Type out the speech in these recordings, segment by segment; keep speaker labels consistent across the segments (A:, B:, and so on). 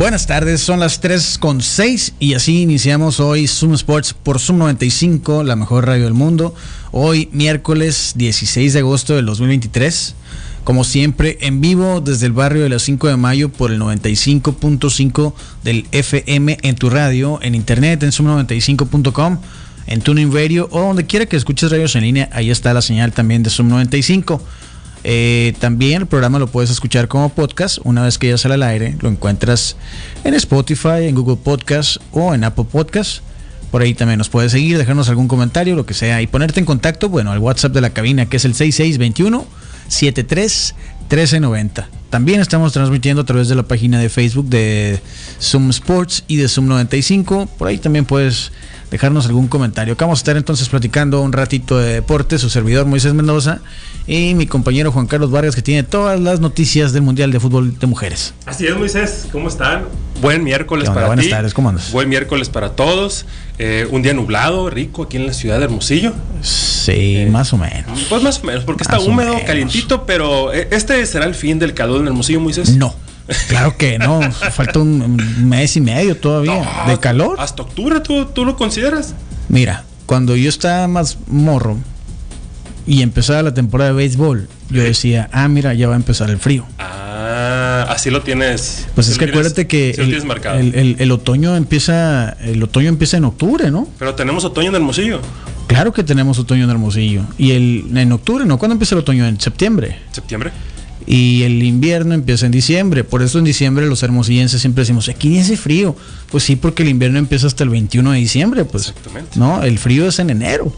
A: Buenas tardes, son las 3 con 6 y así iniciamos hoy Zoom Sports por Zoom 95, la mejor radio del mundo. Hoy miércoles 16 de agosto del 2023. Como siempre, en vivo desde el barrio de las 5 de mayo por el 95.5 del FM en tu radio, en internet, en zoom95.com, en Tuning Radio o donde quiera que escuches radios en línea, ahí está la señal también de Zoom 95. Eh, también el programa lo puedes escuchar como podcast. Una vez que ya sale al aire, lo encuentras en Spotify, en Google Podcast o en Apple Podcast. Por ahí también nos puedes seguir, dejarnos algún comentario, lo que sea, y ponerte en contacto, bueno, al WhatsApp de la cabina, que es el 6621 73 1390. También estamos transmitiendo a través de la página de Facebook de Zoom Sports y de Zoom 95. Por ahí también puedes dejarnos algún comentario. Acá vamos a estar entonces platicando un ratito de deporte, su servidor Moisés Mendoza y mi compañero Juan Carlos Vargas que tiene todas las noticias del Mundial de Fútbol de Mujeres.
B: Así es Moisés, ¿cómo están? Buen miércoles para
A: Buenas
B: ti.
A: tardes, ¿cómo andas?
B: Buen miércoles para todos. Eh, un día nublado, rico aquí en la ciudad de Hermosillo.
A: Sí, más o menos.
B: Pues más o menos, porque está
A: Más
B: húmedo, calientito, pero eh, este será el fin del calor en Hermosillo, Moisés.
A: No, claro que no. Falta un un mes y medio todavía
B: No,
A: de calor.
B: Hasta octubre, ¿tú, tú lo consideras?
A: Mira, cuando yo estaba más morro y empezaba la temporada de béisbol, yo decía, ah, mira, ya va a empezar el frío.
B: Ah, así lo tienes.
A: Pues es que
B: tienes-
A: acuérdate que el,
B: tienes marcado.
A: el- el- el otoño empieza, el otoño empieza en octubre, ¿no?
B: Pero tenemos otoño en Hermosillo.
A: Claro que tenemos otoño en Hermosillo. Y el, en octubre, ¿no? ¿Cuándo empieza el otoño? En septiembre.
B: ¿Septiembre?
A: Y el invierno empieza en diciembre. Por eso en diciembre los hermosillenses siempre decimos, aquí ni hace frío. Pues sí, porque el invierno empieza hasta el 21 de diciembre, pues.
B: Exactamente.
A: No, el frío es en enero.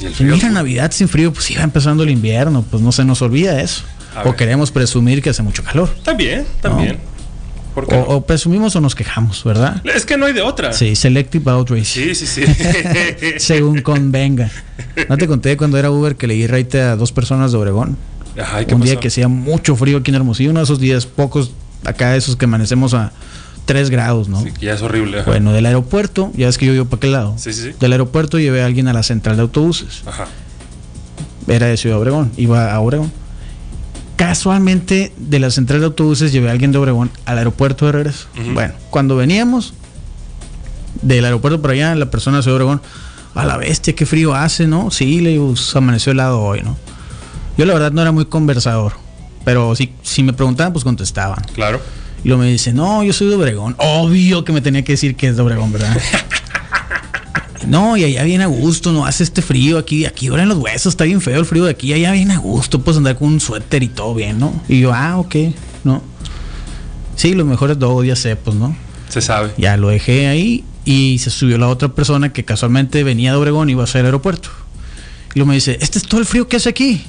B: El frío.
A: mira, Navidad sin frío, pues iba empezando el invierno, pues no se nos olvida eso. O queremos presumir que hace mucho calor.
B: También, también. ¿Por qué
A: O,
B: no?
A: o presumimos o nos quejamos, ¿verdad?
B: Es que no hay de otra.
A: Sí, selective outrage.
B: Sí, sí, sí.
A: Según convenga. No te conté cuando era Uber que le di raite a dos personas de Obregón.
B: Ay, ¿qué
A: Un día que hacía mucho frío aquí en Hermosillo, uno de esos días pocos, acá esos que amanecemos a 3 grados, ¿no?
B: Sí, que ya es horrible. ajá.
A: Bueno, del aeropuerto, ya es que yo vivo para aquel lado.
B: Sí, sí, sí.
A: Del aeropuerto llevé a alguien a la central de autobuses.
B: Ajá.
A: Era de Ciudad Obregón, iba a Obregón. Casualmente, de la central de autobuses llevé a alguien de Obregón al aeropuerto de regreso. Bueno, cuando veníamos del aeropuerto para allá, la persona de Ciudad Obregón, a la bestia, qué frío hace, ¿no? Sí, le digo, "Se amaneció helado hoy, ¿no? Yo la verdad no era muy conversador, pero si, si me preguntaban, pues contestaban.
B: Claro.
A: Y luego me dice, no, yo soy de Obregón. Obvio que me tenía que decir que es de Obregón, ¿verdad? no, y allá viene a gusto, no hace este frío aquí, aquí en los huesos, está bien feo el frío de aquí, allá viene a gusto, puedes andar con un suéter y todo bien, ¿no? Y yo, ah, ok, ¿no? Sí, los mejores dos ya sé, pues, ¿no?
B: Se sabe.
A: Ya lo dejé ahí y se subió la otra persona que casualmente venía de Obregón y iba hacia el aeropuerto. Y luego me dice, ¿este es todo el frío que hace aquí?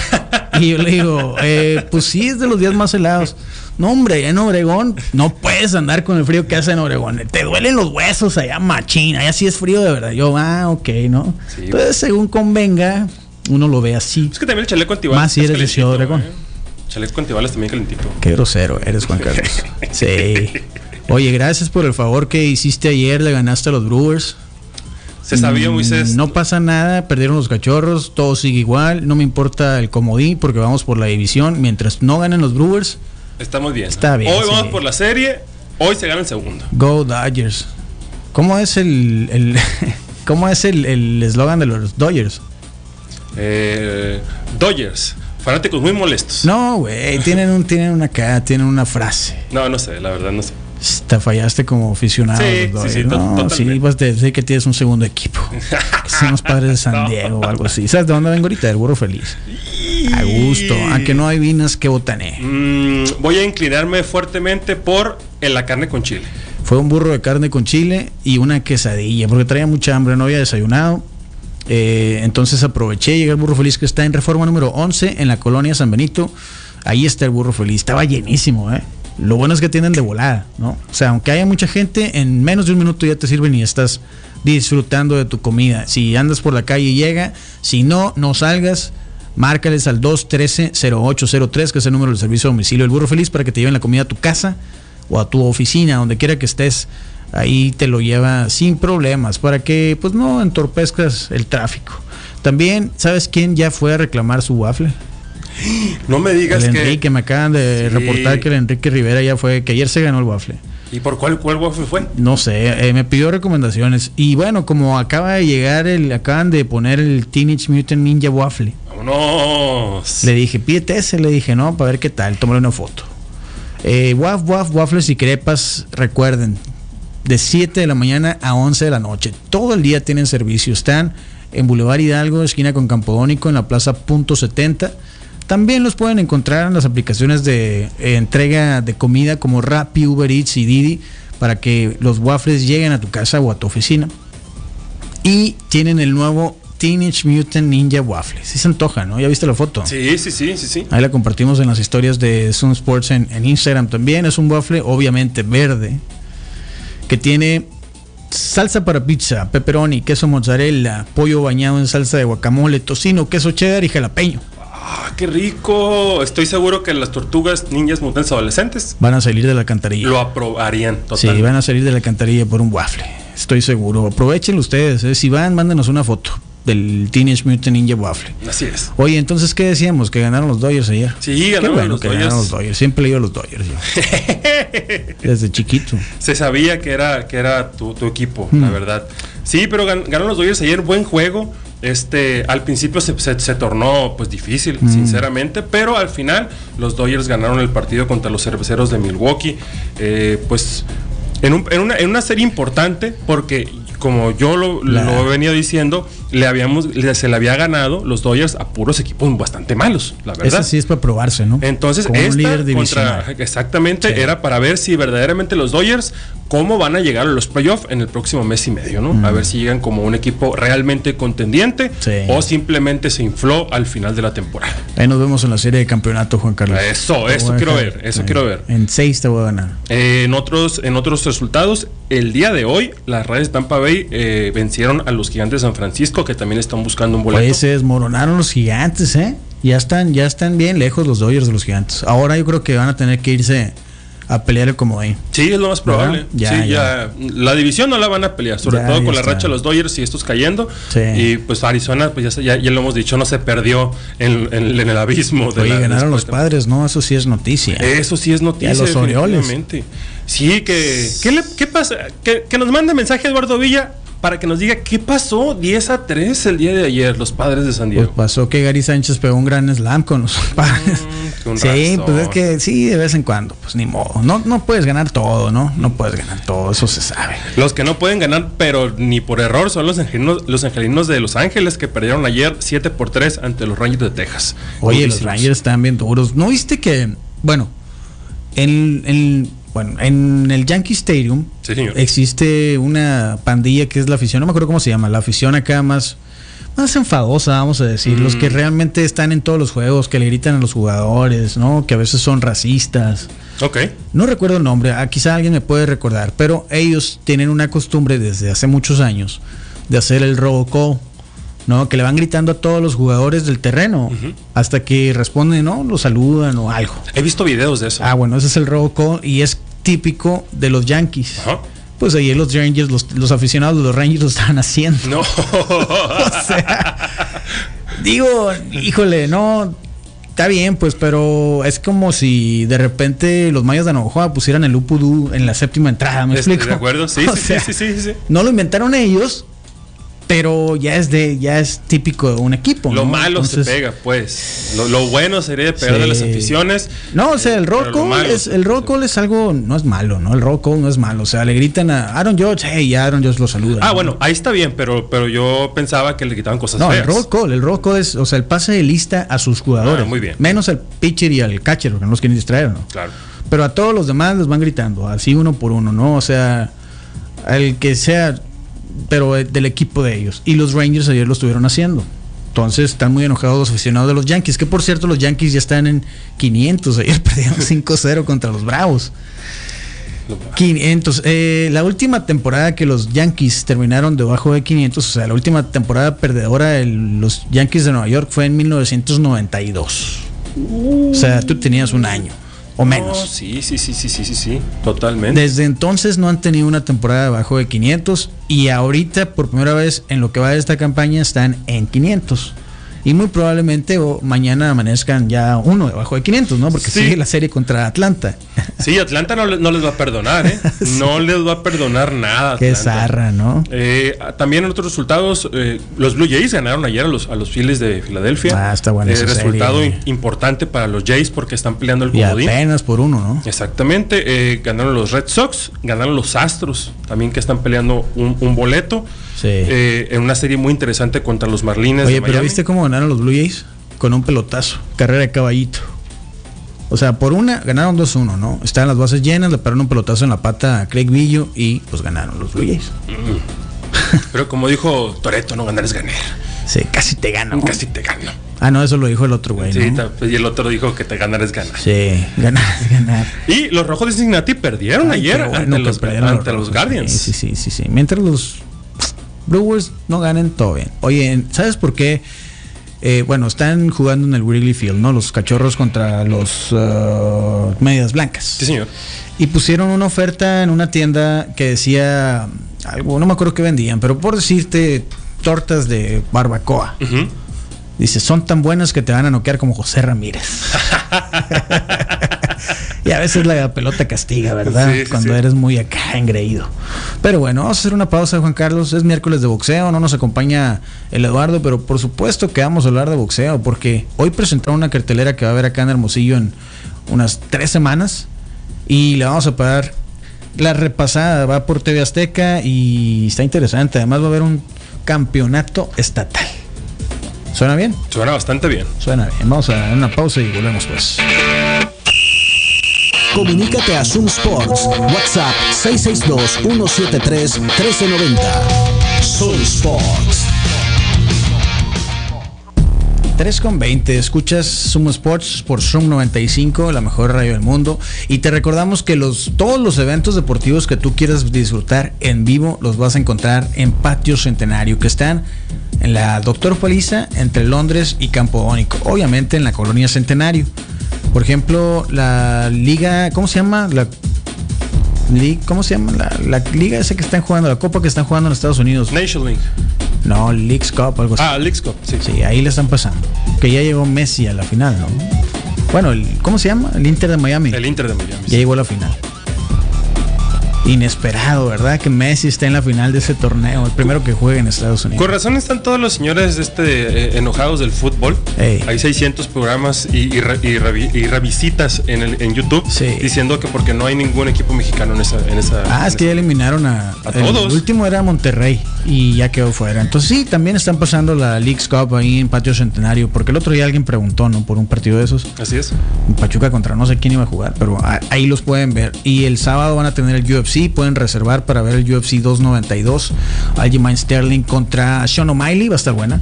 A: y yo le digo, eh, pues sí, es de los días más helados. No, hombre, en Obregón no puedes andar con el frío que hace en Obregón. Te duelen los huesos allá, machín. Allá sí es frío de verdad. Yo, ah, ok, ¿no?
B: Sí.
A: Entonces, según convenga, uno lo ve así.
B: Es que también el chaleco antibales.
A: Más si
B: es
A: eres de Ciudad Obregón.
B: ¿eh? Chaleco antibales también calentito.
A: Qué grosero eres, Juan Carlos. Sí. Oye, gracias por el favor que hiciste ayer. Le ganaste a los Brewers.
B: Se sabía,
A: Mm,
B: Moisés.
A: No pasa nada, perdieron los cachorros, todo sigue igual, no me importa el comodín porque vamos por la división. Mientras no ganen los Brewers,
B: Estamos bien.
A: Está bien,
B: Hoy
A: sí.
B: vamos por la serie. Hoy se gana el segundo.
A: go Dodgers. ¿Cómo es el, el cómo es el el eslogan de los Dodgers?
B: Eh, Dodgers. Fanáticos muy molestos.
A: No, güey, tienen un tienen una acá, tienen una frase.
B: No, no sé, la verdad no sé.
A: Te fallaste como aficionado.
B: Sí, sí, sí,
A: no, sí, vas a decir que tienes un segundo equipo. Que son los padres de San
B: No.
A: Diego o algo así. ¿Sabes de dónde vengo ahorita? Del burro feliz. A gusto. Aunque no adivinas qué botané.
B: Mm, voy a inclinarme fuertemente por en la carne con chile.
A: Fue un burro de carne con chile y una quesadilla, porque traía mucha hambre, no había desayunado. Eh, entonces aproveché, llegué al burro feliz que está en reforma número 11 en la colonia San Benito. Ahí está el burro feliz, estaba llenísimo, ¿eh? Lo bueno es que tienen de volada, ¿no? O sea, aunque haya mucha gente, en menos de un minuto ya te sirven y estás disfrutando de tu comida. Si andas por la calle, llega. Si no, no salgas. Márcales al 213-0803, que es el número del servicio de domicilio del Burro Feliz, para que te lleven la comida a tu casa o a tu oficina, donde quiera que estés. Ahí te lo lleva sin problemas, para que pues no entorpezcas el tráfico. También, ¿sabes quién ya fue a reclamar su waffle?
B: No me digas
A: el
B: que.
A: Enrique, me acaban de
B: Sí.
A: reportar que el Enrique Rivera ya fue, que ayer se ganó el waffle.
B: ¿Y por cuál, cuál waffle fue?
A: No sé, eh, me pidió recomendaciones. Y bueno, como acaba de llegar, el, acaban de poner el Teenage Mutant Ninja Waffle.
B: Vámonos.
A: Le dije, pídete ese, le dije, no, para ver qué tal, tómale una foto. Eh, waf, waf, waffles y crepas, recuerden, de 7 de la mañana a 11 de la noche. Todo el día tienen servicio. Están en Boulevard Hidalgo, esquina con Campodónico, en la plaza Punto 70. También los pueden encontrar en las aplicaciones de eh, entrega de comida como Rappi, Uber Eats y Didi para que los waffles lleguen a tu casa o a tu oficina. Y tienen el nuevo Teenage Mutant Ninja Waffle. Sí se antoja, ¿no? ¿Ya viste la foto?
B: Sí, sí, sí, sí, sí.
A: Ahí la compartimos en las historias de Sun Sports en, en Instagram también. Es un waffle obviamente verde que tiene salsa para pizza, pepperoni, queso mozzarella, pollo bañado en salsa de guacamole, tocino, queso cheddar y jalapeño.
B: Ah, qué rico. Estoy seguro que las tortugas niñas mutantes adolescentes
A: Van a salir de la alcantarilla.
B: lo aprobarían
A: Sí, van a salir de la alcantarilla por un waffle. Estoy seguro. Aprovechenlo ustedes. ¿eh? Si van, mándenos una foto del Teenage Mutant Ninja Waffle.
B: Así es.
A: Oye, entonces, ¿qué decíamos? Que ganaron los Dodgers ayer.
B: Sí,
A: Qué
B: ganaron
A: bueno
B: los
A: que
B: Dodgers.
A: ganaron los Dodgers. Siempre he ido a los Dodgers yo. Desde chiquito.
B: Se sabía que era tu, tu equipo, la verdad. Sí, pero gan- ganaron los Dodgers ayer, buen juego. Este, al principio se, se- se tornó pues difícil,
A: Hmm.
B: sinceramente, pero al final los Dodgers ganaron el partido contra los cerveceros de Milwaukee. Eh, pues en, un- en una, en una serie importante, porque como yo lo, lo he venido diciendo, le habíamos, se le había ganado los Dodgers a puros equipos bastante malos, la verdad.
A: Esa sí es para probarse, ¿no?
B: Entonces,
A: Como un
B: esta
A: líder
B: contra, exactamente,
A: Sí.
B: era para ver si verdaderamente los Dodgers, cómo van a llegar a los playoffs en el próximo mes y medio, ¿no? A ver si llegan como un equipo realmente contendiente
A: Sí.
B: o simplemente se infló al final de la temporada.
A: Ahí nos vemos en la serie de campeonato, Juan Carlos.
B: Eso, eso quiero ver, eso quiero ver.
A: En seis te voy a ganar.
B: Eh, en, otros, en otros resultados, el día de hoy, las Rays de Tampa Bay eh, vencieron a los Gigantes de San Francisco, que también están buscando un boleto.
A: Oye, se desmoronaron los gigantes, ¿eh? Ya están, ya están bien lejos los Dodgers de los gigantes. Ahora yo creo que van a tener que irse a pelear el comodín.
B: Sí, es lo más probable.
A: Ya,
B: sí, ya. La división no la van a pelear, sobre
A: Ya,
B: todo con la
A: está.
B: racha de los Dodgers y estos cayendo.
A: Sí.
B: Y pues Arizona, pues ya, ya, ya lo hemos dicho, no se perdió en, en- en el abismo. De
A: Oye,
B: la-
A: ganaron los padres, ¿no? Eso sí es noticia.
B: Eso sí es noticia.
A: Los Orioles.
B: Sí, que. ¿Qué, le- qué pasa? Que, que nos mande mensaje Eduardo Villa para que nos diga qué pasó 10 a 3 el día de ayer, los padres de San
A: Pues
B: Diego.
A: pasó que Gary Sánchez pegó un gran slam con los padres.
B: con
A: sí,
B: razón.
A: pues es que sí, de vez en cuando, pues ni modo. No, no puedes ganar todo, ¿no? No puedes ganar todo, eso se sabe.
B: Los que no pueden ganar, pero ni por error, son los angelinos, los angelinos de Los Ángeles que perdieron ayer 7 por 3 ante los Rangers de Texas.
A: Oye, los. Rangers están bien duros. ¿No viste que, bueno, en, en- bueno, en el Yankee Stadium
B: Sí,
A: existe una pandilla que es la afición, no me acuerdo cómo se llama, la afición acá más, más enfadosa, vamos a decir, los
B: Mm.
A: que realmente están en todos los juegos, que le gritan a los jugadores, ¿no? Que a veces son racistas.
B: Ok.
A: No recuerdo el nombre, ah, quizá alguien me puede recordar, pero ellos tienen una costumbre desde hace muchos años de hacer el robocall, ¿no? Que le van gritando a todos los jugadores del terreno hasta que responden, ¿no? Lo saludan o algo.
B: He visto videos de eso.
A: Ah, bueno, ese es el robocall y es típico de los Yankees.
B: Ajá.
A: Pues ahí los Rangers, los, los aficionados de los Rangers lo estaban haciendo.
B: No.
A: O sea, digo, híjole, no. Está bien, pues, pero es como si de repente los mayos de Navajo pusieran el Upudú en la séptima entrada, ¿me
B: Estoy
A: explico?
B: de acuerdo, sí,
A: O
B: sí,
A: sea,
B: sí, sí, sí, sí.
A: No lo inventaron ellos, pero ya es de, ya es típico de un equipo.
B: Lo
A: ¿no?
B: malo
A: Entonces,
B: se pega, pues. Lo, lo bueno sería de pegar de
A: Sí.
B: las aficiones.
A: No, o sea, el roll call es, el roll call es algo, no es malo, ¿no? El roll call no es malo. O sea, le gritan a Aaron George, hey, y Aaron George lo saluda.
B: Ah,
A: ¿no?
B: bueno, ahí está bien, pero, pero yo pensaba que le quitaban cosas
A: No, el roll call, el roll call es, o sea, el pase de lista a sus jugadores.
B: Ah, muy bien.
A: Menos al pitcher y al catcher, porque no los quieren distraer, ¿no?
B: Claro.
A: Pero a todos los demás les van gritando, así uno por uno, ¿no? O sea, al que sea, pero eh, del equipo de ellos. Y los Rangers ayer lo estuvieron haciendo. Entonces están muy enojados los aficionados de los Yankees, que por cierto los Yankees ya están en 500, ayer perdieron 5-0 contra los Bravos. 500. Eh, la última temporada que los Yankees terminaron debajo de 500, o sea, la última temporada perdedora de los Yankees de Nueva York fue en 1992. O sea, tú tenías un año o menos.
B: sí, sí, sí, sí, sí, sí, sí, totalmente.
A: Desde entonces no han tenido una temporada debajo de 500 y ahorita por primera vez en lo que va de esta campaña están en 500 y muy probablemente mañana amanezcan ya uno debajo de 500, ¿no? Porque sigue la serie contra Atlanta.
B: Sí, Atlanta no, les va a perdonar, ¿eh? No les va a perdonar nada.
A: Qué zarra, ¿no?
B: Eh, también en otros resultados, eh, los Blue Jays ganaron ayer a los, a los Phillies de Filadelfia.
A: Ah, está bueno.
B: Eh, resultado importante para los Jays porque están peleando el
A: comodín. Y apenas por uno, ¿no?
B: Exactamente. ganaron los Red Sox, ganaron los Astros, también que están peleando un, un boleto. Eh, en una serie muy interesante contra los Marlines.
A: Oye, pero ¿viste cómo ganaron los Blue Jays? Con un pelotazo, carrera de caballito. O sea, por una ganaron 2-1, ¿no? Estaban las bases llenas, le pararon un pelotazo en la pata a Craig Villo y pues ganaron los Blue Jays.
B: Mm. Pero como dijo Toreto, no ganar es ganar.
A: Sí, casi te gano.
B: Casi te gano.
A: Ah, no, eso lo dijo el otro güey. Sí,
B: y el otro dijo que te ganar es ganar.
A: Sí, ganar es ganar.
B: Y los rojos de Cincinnati perdieron ayer ante, los, ante los, Guardians.
A: Sí, sí, sí, sí. Mientras los Brewers no ganen todo bien. Oye, ¿sabes por qué? Eh, bueno, están jugando en el Wrigley Field, ¿no? Los cachorros contra los uh, medias blancas.
B: Sí, señor.
A: Y pusieron una oferta en una tienda que decía algo, no me acuerdo qué vendían, pero por decirte, tortas de barbacoa. Dice, son tan buenas que te van a noquear como José Ramírez. y a veces la pelota castiga, ¿verdad? Cuando eres muy acá engreído. Pero bueno, vamos a hacer una pausa, Juan Carlos. Es miércoles de boxeo, no nos acompaña el Eduardo, pero por supuesto que vamos a hablar de boxeo, porque hoy presentaron una cartelera que va a haber acá en Hermosillo en unas tres semanas y le vamos a pagar la repasada. Va por TV Azteca y está interesante. Además va a haber un campeonato estatal. ¿Suena bien?
B: Suena bastante bien.
A: Suena bien. Vamos a una pausa y volvemos pues.
C: Comunícate a Zoom Sports. WhatsApp 662-173-1390. Zoom Sports.
A: 3 con 20, escuchas Zoom Sports por Zoom 95, la mejor radio del mundo. Y te recordamos que los, todos los eventos deportivos que tú quieras disfrutar en vivo los vas a encontrar en Patio Centenario, que están en la Doctor Paliza entre Londres y Campo Ónico, obviamente en la colonia Centenario. Por ejemplo, la liga, ¿cómo se llama? La ¿Cómo se llama? La, liga esa que están jugando, la copa que están jugando en Estados Unidos.
B: Nation League.
A: No, Leagues Cup, algo así.
B: Ah, Leagues Cup, sí.
A: Sí, ahí le están pasando. Que ya llegó Messi a la final, ¿no? Bueno, el, ¿cómo se llama? El Inter de Miami.
B: El Inter de Miami.
A: Ya llegó a la final inesperado, ¿verdad? Que Messi esté en la final de ese torneo, el primero que juegue en Estados Unidos.
B: Con razón están todos los señores este, eh, enojados del fútbol. Hay 600 programas y, revisitas en, el, en YouTube diciendo que porque no hay ningún equipo mexicano en esa. En esa
A: ah, es que ya eliminaron a,
B: a todos.
A: El último era Monterrey y ya quedó fuera. Entonces sí, también están pasando la League's Cup ahí en Patio Centenario, porque el otro día alguien preguntó, ¿no? Por un partido de esos.
B: Así es.
A: Pachuca contra no sé quién iba a jugar, pero ahí los pueden ver. Y el sábado van a tener el UFC pueden reservar para ver el UFC 292. Aljamain Sterling contra Sean O'Malley, va a estar buena.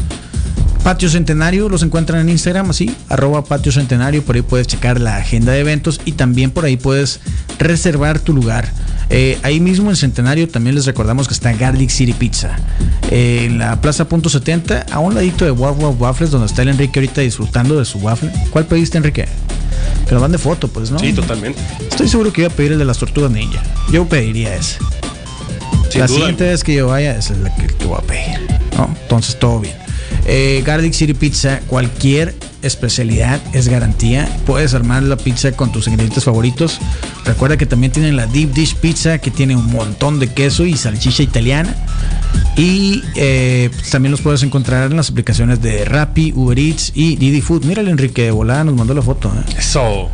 A: Patio Centenario los encuentran en Instagram así, arroba Patio Centenario, por ahí puedes checar la agenda de eventos y también por ahí puedes reservar tu lugar. Eh, ahí mismo en Centenario también les recordamos que está Garlic City Pizza. Eh, en la Plaza Punto 70, a un ladito de Wow Waffles, donde está el Enrique ahorita disfrutando de su waffle. ¿Cuál pediste, Enrique? Que nos de foto, pues, ¿no?
B: Sí, totalmente.
A: Estoy seguro que iba a pedir el de las tortugas ninja. Yo pediría ese. la siguiente vez que yo vaya, es la que, voy a pedir. ¿no? Entonces, todo bien. Eh, Garlic City Pizza, cualquier especialidad es garantía. Puedes armar la pizza con tus ingredientes favoritos. Recuerda que también tienen la Deep Dish Pizza que tiene un montón de queso y salchicha italiana. Y eh, pues, también los puedes encontrar en las aplicaciones de Rappi, Uber Eats y Didi Food. Mira el Enrique Volada nos mandó la foto. ¿eh?
B: Eso.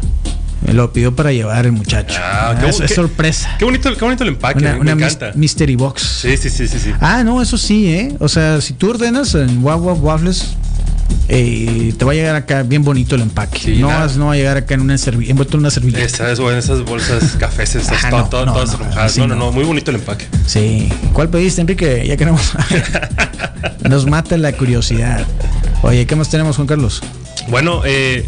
A: Me lo pidió para llevar el muchacho. Ah, ah, es, sorpresa.
B: Qué bonito, qué bonito el empaque.
A: Una, me encanta. Mystery box.
B: Sí, sí, sí, sí,
A: Ah, no, eso sí, ¿eh? O sea, si tú ordenas en Wawa Waffles, eh, te va a llegar acá bien bonito el empaque. no, vas, no va a llegar acá en una envuelto en una servilleta.
B: Esas, en esas bolsas cafés, esas, no, todas no, no, no, muy bonito el empaque.
A: Sí. ¿Cuál pediste, Enrique? Ya queremos. Nos mata la curiosidad. Oye, ¿qué más tenemos, Juan Carlos?
B: Bueno, eh,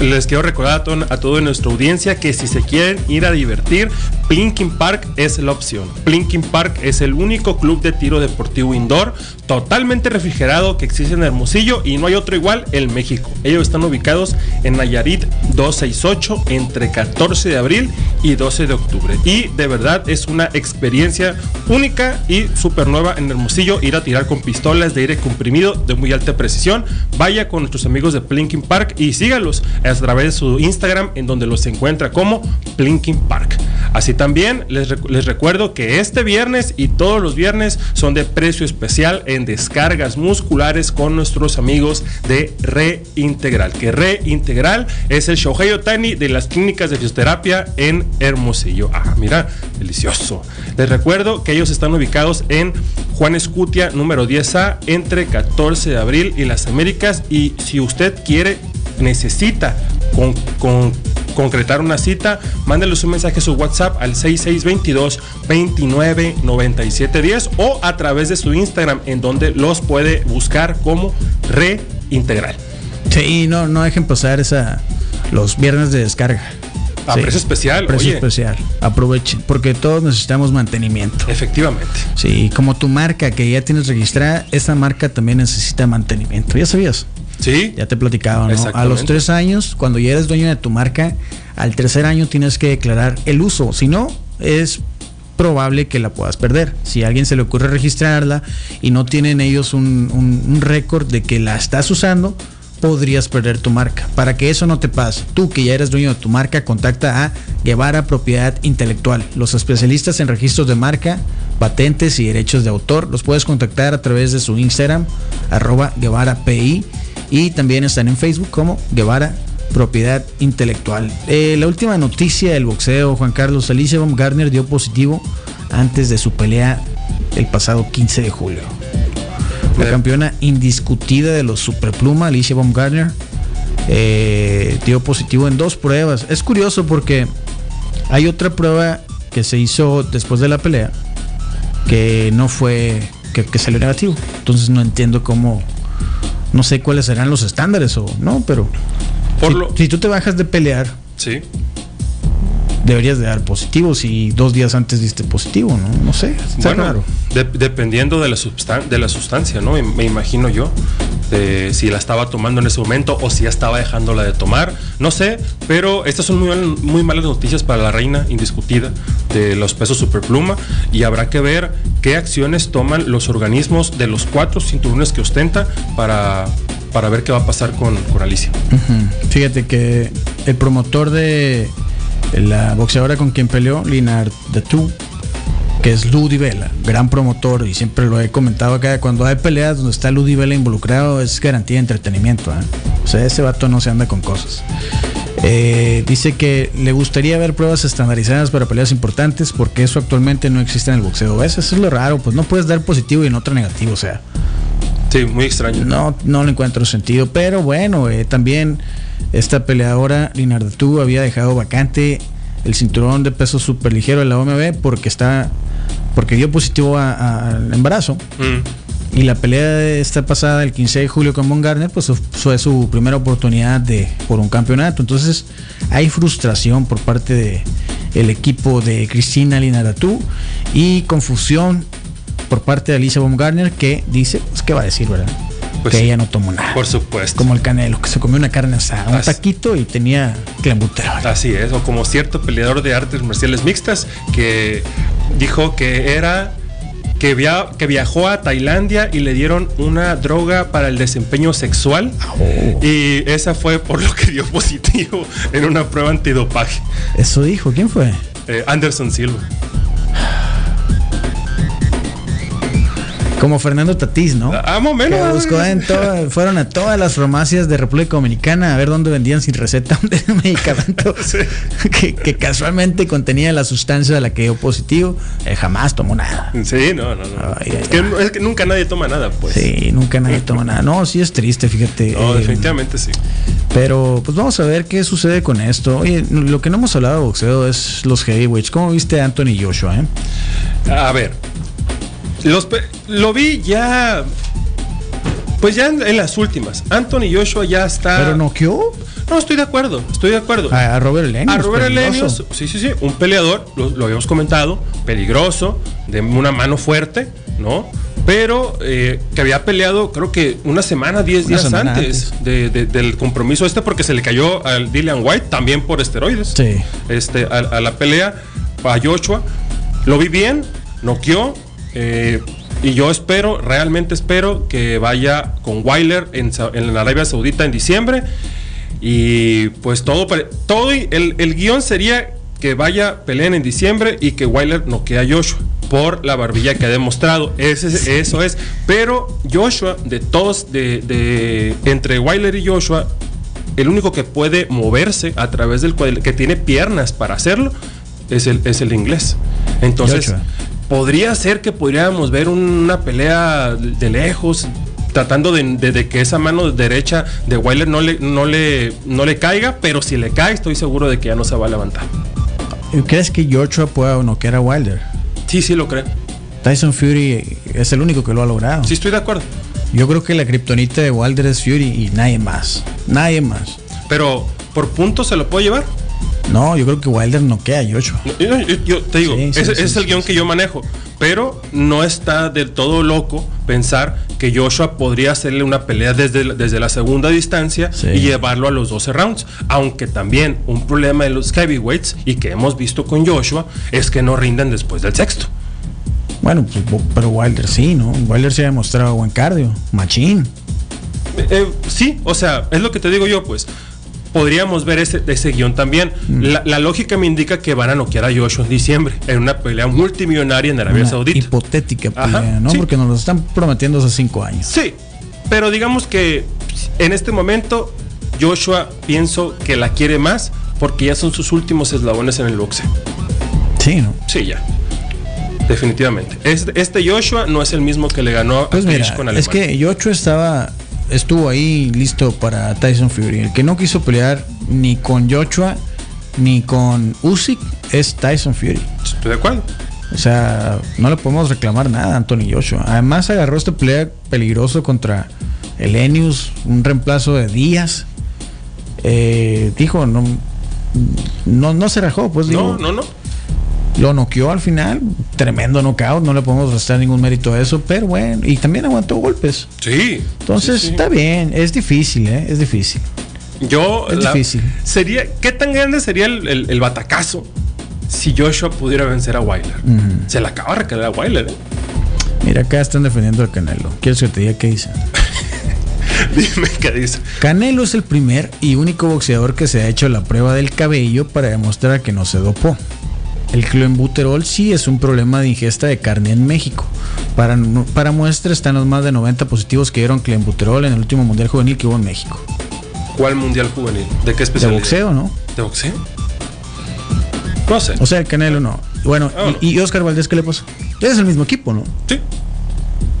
B: les quiero recordar a, toda nuestra audiencia que si se quieren ir a divertir, Plinking Park es la opción. Plinking Park es el único club de tiro deportivo indoor totalmente refrigerado que existe en Hermosillo y no hay otro igual en México. Ellos están ubicados en Nayarit 268 entre 14 de abril y 12 de octubre. Y de verdad es una experiencia única y súper nueva en Hermosillo ir a tirar con pistolas de aire comprimido de muy alta precisión. Vaya con nuestros amigos de Plinking Park y sígalos a través de su Instagram en donde los encuentra como Plinking Park. Así también les, les recuerdo que este viernes y todos los viernes son de precio especial en descargas musculares con nuestros amigos de Reintegral. Que Reintegral es el Shohei Otani de las clínicas de fisioterapia en Hermosillo. Ah, mira, delicioso. Les recuerdo que ellos están ubicados en Juan Escutia número 10A entre 14 de abril y las Américas. Y si usted quiere, necesita con, con concretar una cita, mándeles un mensaje a su WhatsApp al 6622 29 o a través de su Instagram en donde los puede buscar como reintegral.
A: Sí, no, no dejen pasar esa los viernes de descarga.
B: A precio especial.
A: Precio especial. Aprovechen, porque todos necesitamos mantenimiento.
B: Efectivamente.
A: Sí, como tu marca que ya tienes registrada, esa marca también necesita mantenimiento. ¿Ya sabías?
B: Sí.
A: Ya te he platicado, ¿no? A los tres años, cuando ya eres dueño de tu marca, al tercer año tienes que declarar el uso. Si no, es probable que la puedas perder. Si a alguien se le ocurre registrarla y no tienen ellos un, un récord de que la estás usando, podrías perder tu marca. Para que eso no te pase, tú que ya eres dueño de tu marca, contacta a Guevara Propiedad Intelectual, los especialistas en registros de marca, patentes y derechos de autor. Los puedes contactar a través de su Instagram, arroba Guevara PI y también están en Facebook como Guevara Propiedad Intelectual. Eh, la última noticia del boxeo, Juan Carlos Alicia Baumgartner dio positivo antes de su pelea el pasado 15 de julio. La campeona indiscutida de los Superpluma, Alicia Baumgartner, eh, dio positivo en dos pruebas. Es curioso porque hay otra prueba que se hizo después de la pelea que no fue, que, que salió negativo. Entonces no entiendo cómo no sé cuáles serán los estándares o no, pero si, tú te bajas de pelear,
B: sí.
A: deberías de dar positivo si dos días antes diste positivo, ¿no? No sé,
B: está bueno, dependiendo de la, de la sustancia, ¿no? Me imagino yo si la estaba tomando en ese momento o si ya estaba dejándola de tomar, no sé, pero estas son muy, muy malas noticias para la reina indiscutida de los pesos superpluma y habrá que ver qué acciones toman los organismos de los cuatro cinturones que ostenta para, para ver qué va a pasar con, con Alicia.
A: Fíjate que el promotor de la boxeadora con quien peleó, Linar Datu, que es Ludi Vela, gran promotor, y siempre lo he comentado acá, cuando hay peleas donde está Ludi Vela involucrado es garantía de entretenimiento. ¿eh? O sea, ese vato no se anda con cosas. Eh, dice que le gustaría ver pruebas estandarizadas para peleas importantes porque eso actualmente no existe en el boxeo. Eso es lo raro, pues no puedes dar positivo y en otro negativo, o sea.
B: Sí, muy extraño.
A: No, no le encuentro sentido, pero bueno, eh, también esta peleadora, Linardatu, había dejado vacante el cinturón de peso super ligero de la OMB porque está porque dio positivo al embarazo. Mm. Y la pelea esta pasada, el 15 de julio con Von Garner, pues fue su primera oportunidad de, por un campeonato. Entonces hay frustración por parte de el equipo de Cristina Linaratú y confusión por parte de Alicia Baumgartner que dice, pues, ¿qué va a decir, verdad? Pues que ella no tomó nada.
B: Por supuesto.
A: Como el Canelo, que se comió una carne asada, un taquito y tenía clembutero.
B: Así es, o como cierto peleador de artes marciales mixtas que dijo que era que, que, viajó a Tailandia y le dieron una droga para el desempeño sexual. Oh. Y esa fue por lo que dio positivo en una prueba antidopaje.
A: Eso dijo, ¿quién fue?
B: Eh, Anderson Silva.
A: Como Fernando Tatís, ¿no?
B: Ah, menos.
A: fueron a todas las farmacias de República Dominicana a ver dónde vendían sin receta un medicamento que, casualmente contenía la sustancia de la que dio positivo. Él jamás tomó nada.
B: Sí, no, no, no. es, que, nunca nadie toma nada, pues.
A: Sí, nunca nadie toma nada. No, sí es triste, fíjate.
B: No, eh, definitivamente sí.
A: Pero pues vamos a ver qué sucede con esto. Oye, lo que no hemos hablado de boxeo es los heavyweights. ¿Cómo viste a Anthony Joshua, eh?
B: A ver, los, lo vi ya Pues ya en, en las últimas. Anthony Joshua ya está.
A: Pero noqueó
B: No, estoy de acuerdo, estoy de acuerdo.
A: a, a Robert Lenius.
B: A Robert. Elenius, sí, sí, sí, un peleador, lo, lo habíamos comentado, peligroso, de una mano fuerte, ¿no? Pero eh, que había peleado, creo que una semana, diez
A: Una
B: días
A: semana
B: antes, De, de- del compromiso este, porque se le cayó al Dillian White también por esteroides.
A: Sí.
B: Este, a, a la pelea, a Joshua. Lo vi bien, noqueó. Eh, y yo espero, realmente espero que vaya con Weiler en, en Arabia Saudita en diciembre. Y pues todo, todo el, el guion sería que vaya, peleen en diciembre y que Weiler noquee a Joshua por la barbilla que ha demostrado. Ese, es- eso es. Pero Joshua, de todos, de, entre Weiler y Joshua, el único que puede moverse a través del cuadrilátero, que tiene piernas para hacerlo, es el, es el inglés. Entonces. Podría ser que podríamos ver una pelea de lejos, tratando de, de- de que esa mano derecha de Weiler no le, no, le, no le caiga, pero si le cae, estoy seguro de que ya no se va a levantar.
A: ¿Crees que Joshua pueda noquear a Wilder?
B: Sí, sí lo creo.
A: Tyson Fury es el único que lo ha logrado.
B: Sí, estoy de acuerdo.
A: Yo creo que la kriptonita de Wilder es Fury y nadie más. Nadie más.
B: Pero, ¿por puntos se lo puede llevar?
A: No, yo creo que Wilder noquea a Joshua.
B: Yo, yo- yo te digo,
A: Sí, sí,
B: ese,
A: sí,
B: ese es el guion que yo manejo. Pero no está del todo loco pensar que Joshua podría hacerle una pelea desde, la- desde la segunda distancia y llevarlo a los 12 rounds. Aunque también un problema de los heavyweights y que hemos visto con Joshua es que no rinden después del sexto.
A: Bueno, pues, pero Wilder sí, ¿no? Wilder se ha demostrado buen cardio. Machín.
B: Eh, eh, sí, o sea, es lo que te digo yo, pues. Podríamos ver ese, ese guion también.
A: Mm.
B: La, la lógica me indica que van a noquear a Joshua en diciembre en una pelea multimillonaria en Arabia
A: Una
B: Saudita.
A: hipotética
B: Ajá,
A: pelea, ¿no?
B: sí.
A: Porque nos lo están prometiendo hace cinco años.
B: Sí, pero digamos que en este momento Joshua pienso que la quiere más porque ya son sus últimos eslabones en el boxeo.
A: Sí, ¿no?
B: Sí, ya. Definitivamente. Este, este Joshua no es el mismo que le ganó
A: Pues
B: a
A: mira,
B: Klitschko en
A: es
B: Alemania.
A: que Joshua estaba estuvo ahí listo para Tyson Fury. El que no quiso pelear ni con Joshua ni con Usyk es Tyson Fury.
B: De acuerdo.
A: O sea, no le podemos reclamar nada a Anthony Joshua. Además agarró este pelea peligroso contra Elenius, un reemplazo de Díaz. Eh, dijo, no, no, no se rajó, pues digo,
B: No, no, no.
A: Lo noqueó al final, tremendo knockout, no le podemos restar ningún mérito a eso, pero bueno, y también aguantó golpes.
B: Sí.
A: Entonces
B: sí, sí.
A: está bien, es difícil, ¿eh? es difícil.
B: Yo.
A: Es difícil.
B: Sería, ¿Qué tan grande sería el, el- el batacazo si Joshua pudiera vencer a Wilder? Se le acaba de recaer a Wilder. ¿eh?
A: Mira, acá están defendiendo al Canelo. ¿Quieres que te diga qué dicen?
B: Dime qué dice.
A: Canelo es el primer y único boxeador que se ha hecho la prueba del cabello para demostrar que no se dopó. El clenbuterol sí es un problema de ingesta de carne en México. Para, para muestra están los más de 90 positivos que dieron clenbuterol en el último mundial juvenil que hubo en México.
B: ¿Cuál mundial juvenil? ¿De qué
A: De
B: especialidad?
A: boxeo, ¿no?
B: ¿De boxeo? No sé.
A: O sea, el Canelo no. Bueno,
B: Ah, no.
A: y, y Oscar Valdés, ¿qué le pasó? Es el mismo equipo, ¿no?
B: Sí.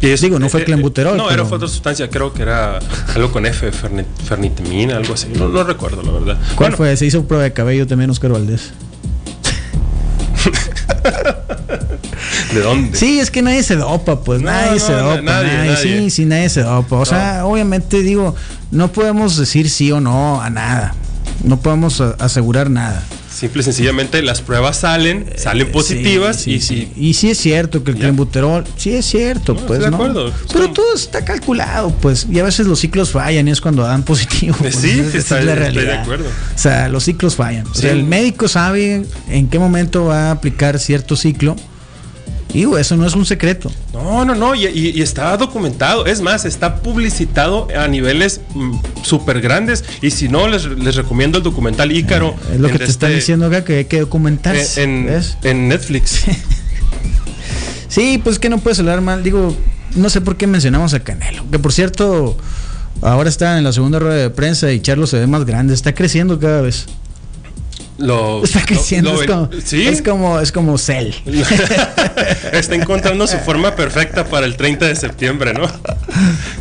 B: Y es-
A: Digo, no fue
B: eh, eh,
A: clenbuterol,
B: No,
A: pero-
B: era otra sustancia, creo que era algo con F, ferni- fernitamina, algo así. No, no recuerdo, la verdad.
A: ¿Cuál
B: Bueno,
A: fue? Se hizo prueba de cabello también Oscar Valdés.
B: ¿De dónde?
A: Sí, es que nadie se dopa, pues
B: No,
A: nadie
B: no,
A: se dopa.
B: nadie,
A: nadie,
B: nadie.
A: Sí, sí, nadie se dopa. O sea, obviamente digo, no podemos decir sí o no a nada. No podemos asegurar nada.
B: Simple y sencillamente las pruebas salen, salen positivas
A: Sí,
B: y
A: sí. Y sí es cierto que el clenbuterol, sí es cierto,
B: No,
A: pues
B: de
A: no.
B: acuerdo.
A: Pero todo está calculado, pues. Y a veces los ciclos fallan y es cuando dan positivo. pues,
B: Sí,
A: es
B: está-
A: la
B: estoy de
A: realidad.
B: acuerdo.
A: O sea, los ciclos fallan. O sea, el médico sabe en qué momento va a aplicar cierto ciclo. Digo, eso no es un secreto.
B: No, no, no, y, y- y está documentado. Es más, está publicitado a niveles súper grandes. Y si no, les, les recomiendo el documental Ícaro.
A: Es lo que te están
B: este-
A: diciendo acá, que hay que documentarse.
B: En,
A: ¿ves?
B: en Netflix.
A: Sí, pues que no puedes hablar mal. Digo, no sé por qué mencionamos a Canelo. Que por cierto, ahora está en la segunda rueda de prensa y Charlo se ve más grande. Está creciendo cada vez.
B: Lo,
A: Está creciendo.
B: lo-
A: es, como,
B: sí.
A: es como es como Cell.
B: está encontrando su forma perfecta para el 30 de septiembre, ¿no?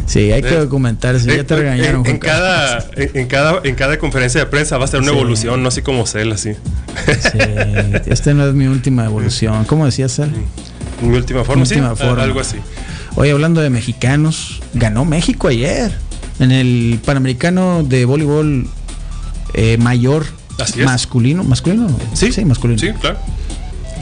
A: Sí, hay que
B: Eh,
A: documentarse. Ya te
B: En-
A: regañaron,
B: En,
A: Juan
B: en cada, en, cada, en cada conferencia de prensa va a ser una
A: Sí.
B: evolución, no así como Cell, así.
A: Sí, esta no es mi última evolución. ¿Cómo decía Cell?
B: Mi última forma,
A: Última
B: sí,
A: forma.
B: algo así.
A: Hoy hablando de mexicanos, ganó México ayer en el Panamericano de voleibol eh, mayor
B: Así es.
A: masculino, masculino,
B: Sí,
A: sí, masculino.
B: Sí, claro.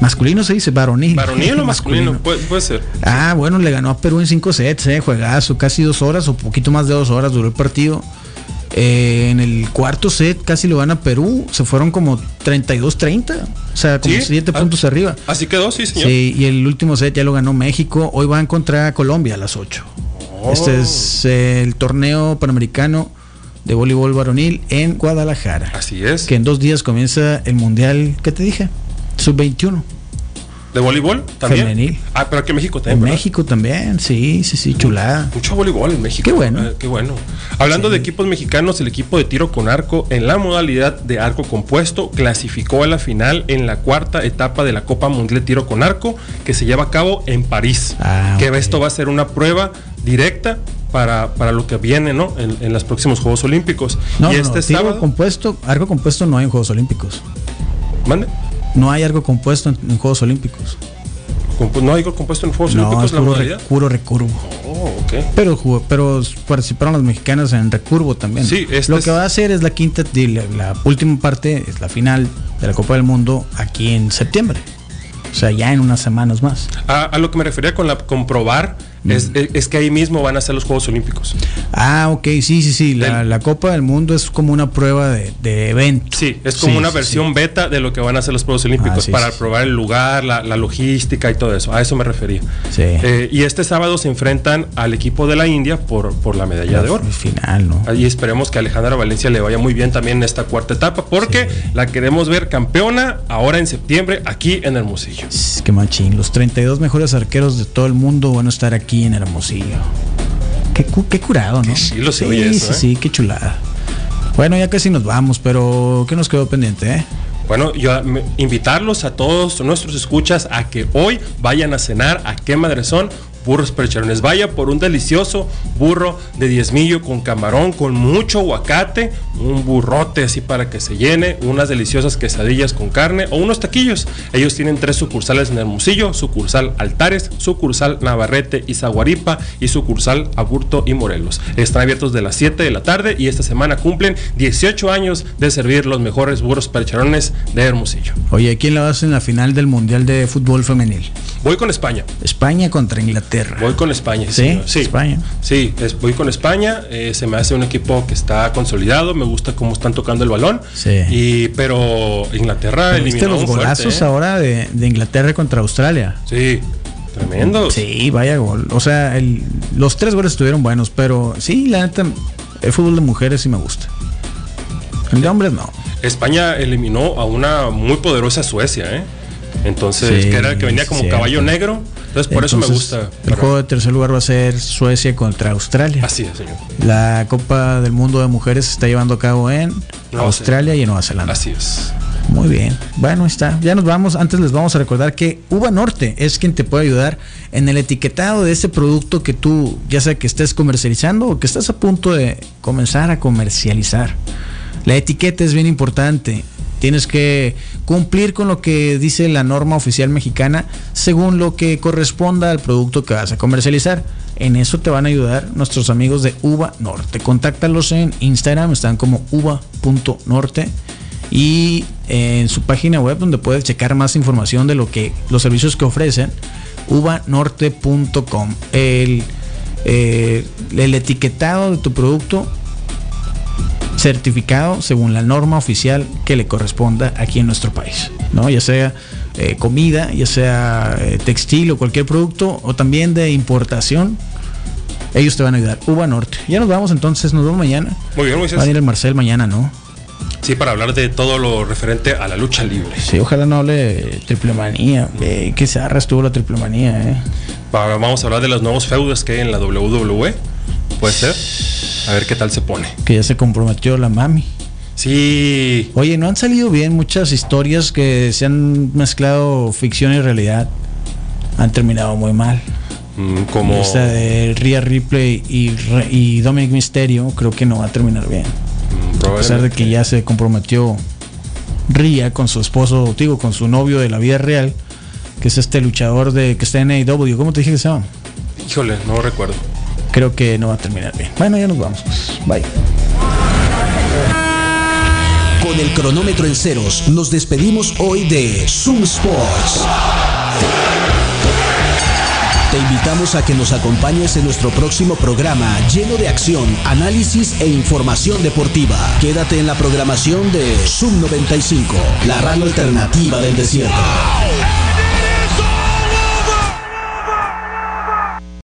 A: Masculino se dice varonil.
B: Varonil o masculino, puede, puede ser.
A: Ah, bueno, le ganó a Perú en cinco sets, eh, juegazo, casi dos horas o poquito más de dos horas duró el partido. Eh, en el cuarto set casi lo gana Perú, se fueron como 32-30, o sea, como
B: Sí,
A: 7
B: ah,
A: puntos arriba.
B: Así quedó, sí, señor.
A: Sí, y el último set ya lo ganó México. Hoy va a encontrar a Colombia a las 8.
B: Oh.
A: Este es eh, el torneo panamericano de voleibol varonil en Guadalajara.
B: Así es.
A: Que en dos días comienza el mundial, ¿qué te dije? Sub-21.
B: ¿De voleibol también?
A: Femenil.
B: Ah, pero aquí en México
A: En
B: también. ¿verdad?
A: México también, sí, sí, sí, chulada.
B: Mucho voleibol en México.
A: Qué bueno.
B: Eh, qué bueno. Hablando de equipos mexicanos, el equipo de tiro con arco en la modalidad de arco compuesto clasificó a la final en la cuarta etapa de la Copa Mundial de Tiro con Arco que se lleva a cabo en París.
A: Ah,
B: que esto va a ser una prueba directa para, para lo que viene ¿no? en, en los próximos Juegos Olímpicos.
A: No,
B: y
A: no,
B: este
A: no,
B: sábado.
A: compuesto, algo compuesto no hay en Juegos Olímpicos.
B: ¿Mande?
A: No hay algo compuesto en, en Juegos Olímpicos.
B: Compu- ¿No hay compuesto en Juegos
A: No,
B: Olímpicos la
A: puro, puro recurvo.
B: Oh, ok.
A: Pero, jugó- pero participaron las mexicanas en recurvo también.
B: Sí, este
A: Lo que va a hacer es la quinta, la última parte, es la final de la Copa del Mundo aquí en septiembre. O sea, ya en unas semanas más.
B: A, a lo que me refería con la comprobar
A: Mm.
B: es, es que ahí mismo van a ser los Juegos Olímpicos.
A: Ah, ok, sí, sí, sí. La, la Copa del Mundo es como una prueba de, de evento.
B: Sí, es como
A: Sí,
B: una
A: sí,
B: versión
A: sí.
B: beta de lo que van a ser los Juegos Olímpicos
A: Ah,
B: para probar el lugar, la, la logística y todo eso. A eso me refería.
A: Sí.
B: Eh, y este sábado se enfrentan al equipo de la India por, por la medalla de oro.
A: Final, ¿no?
B: Y esperemos que a Alejandra Valencia le vaya muy bien también en esta cuarta etapa, porque la queremos ver campeona ahora en septiembre aquí en Hermosillo.
A: Es que machín. Los 32 mejores arqueros de todo el mundo van a estar aquí en Hermosillo. Qué, qué curado, ¿no?
B: Qué chilo se
A: sí,
B: eso,
A: sí,
B: ¿eh?
A: sí, qué chulada. Bueno, ya casi nos vamos, pero ¿qué nos quedó pendiente, eh?
B: Bueno, yo me- invitarlos a todos nuestros escuchas a que hoy vayan a cenar a qué madre son burros percherones. Vaya por un delicioso burro de diezmillo con camarón, con mucho aguacate, un burrote así para que se llene, unas deliciosas quesadillas con carne o unos taquillos. Ellos tienen tres sucursales en Hermosillo, sucursal Altares, sucursal Navarrete y Zaguaripa y sucursal Aburto y Morelos. Están abiertos de las 7 de la tarde y esta semana cumplen 18 años de servir los mejores burros percherones de Hermosillo.
A: Oye, ¿quién la vas en la final del Mundial de Fútbol Femenil?
B: Voy con España.
A: España contra Inglaterra.
B: Voy con España.
A: ¿Sí?
B: sí.
A: España.
B: Sí, es- voy con España. eh, se me hace un equipo que está consolidado. Me gusta cómo están tocando el balón.
A: Sí.
B: Y, pero Inglaterra
A: ¿Viste
B: eliminó
A: los
B: un fuerte,
A: golazos
B: ¿eh?
A: ahora de, de Inglaterra contra Australia?
B: Sí, tremendo.
A: Sí, vaya gol. O sea, el- los tres goles estuvieron buenos, pero sí, la neta, el fútbol de mujeres sí me gusta. El de hombres no.
B: España eliminó a una muy poderosa Suecia, ¿eh? Entonces,
A: Sí,
B: que era el que venía como
A: cierto.
B: caballo negro. Entonces, por eso me gusta.
A: El juego de tercer lugar va a ser Suecia contra Australia.
B: Así es, señor.
A: La Copa del Mundo de Mujeres se está llevando a cabo en
B: Nueva
A: Australia y en Nueva Zelanda.
B: Así es.
A: Muy bien. Bueno, está. Ya nos vamos. Antes les vamos a recordar que Uva Norte es quien te puede ayudar en el etiquetado de ese producto que tú, ya sea que estés comercializando o que estás a punto de comenzar a comercializar. La etiqueta es bien importante. Tienes que cumplir con lo que dice la norma oficial mexicana según lo que corresponda al producto que vas a comercializar. En eso te van a ayudar nuestros amigos de Uva Norte. Contáctalos en Instagram, están como uva.norte y en su página web donde puedes checar más información de lo que los servicios que ofrecen uvanorte.com el, eh, el etiquetado de tu producto certificado según la norma oficial que le corresponda aquí en nuestro país, ¿no? Ya sea eh, comida, ya sea eh, textil o cualquier producto, o también de importación, ellos te van a ayudar. Uva Norte. Ya nos vamos entonces, nos vemos mañana.
B: Muy bien, Moisés.
A: Va a venir el Marcel mañana, ¿no?
B: Sí, para hablar de todo lo referente a la lucha libre.
A: Sí, ojalá no hable de triple manía. Eh, qué zarra estuvo la triple manía, eh.
B: Va- Vamos a hablar de los nuevos feudos que hay en la WWE. Puede ser. A ver qué tal se pone.
A: Que ya se comprometió la mami.
B: Sí.
A: Oye, no han salido bien muchas historias que se han mezclado ficción y realidad. Han terminado muy mal.
B: mm, Como.
A: Esta de Rhea Ripley y, Dominic Mysterio creo que no va a terminar bien.
B: mm,
A: A pesar de que ya se comprometió Rhea con su esposo, digo, con su novio de la vida real, que es este luchador de que está en AEW. ¿Cómo te dije que se llama?
B: Híjole, no recuerdo.
A: Creo que no va a terminar bien. Bueno, ya nos vamos. Pues. Bye.
C: Con el cronómetro en ceros, nos despedimos hoy de Zoom Sports. Te invitamos a que nos acompañes en nuestro próximo programa lleno de acción, análisis e información deportiva. Quédate en la programación de Zoom 95, la radio alternativa del desierto.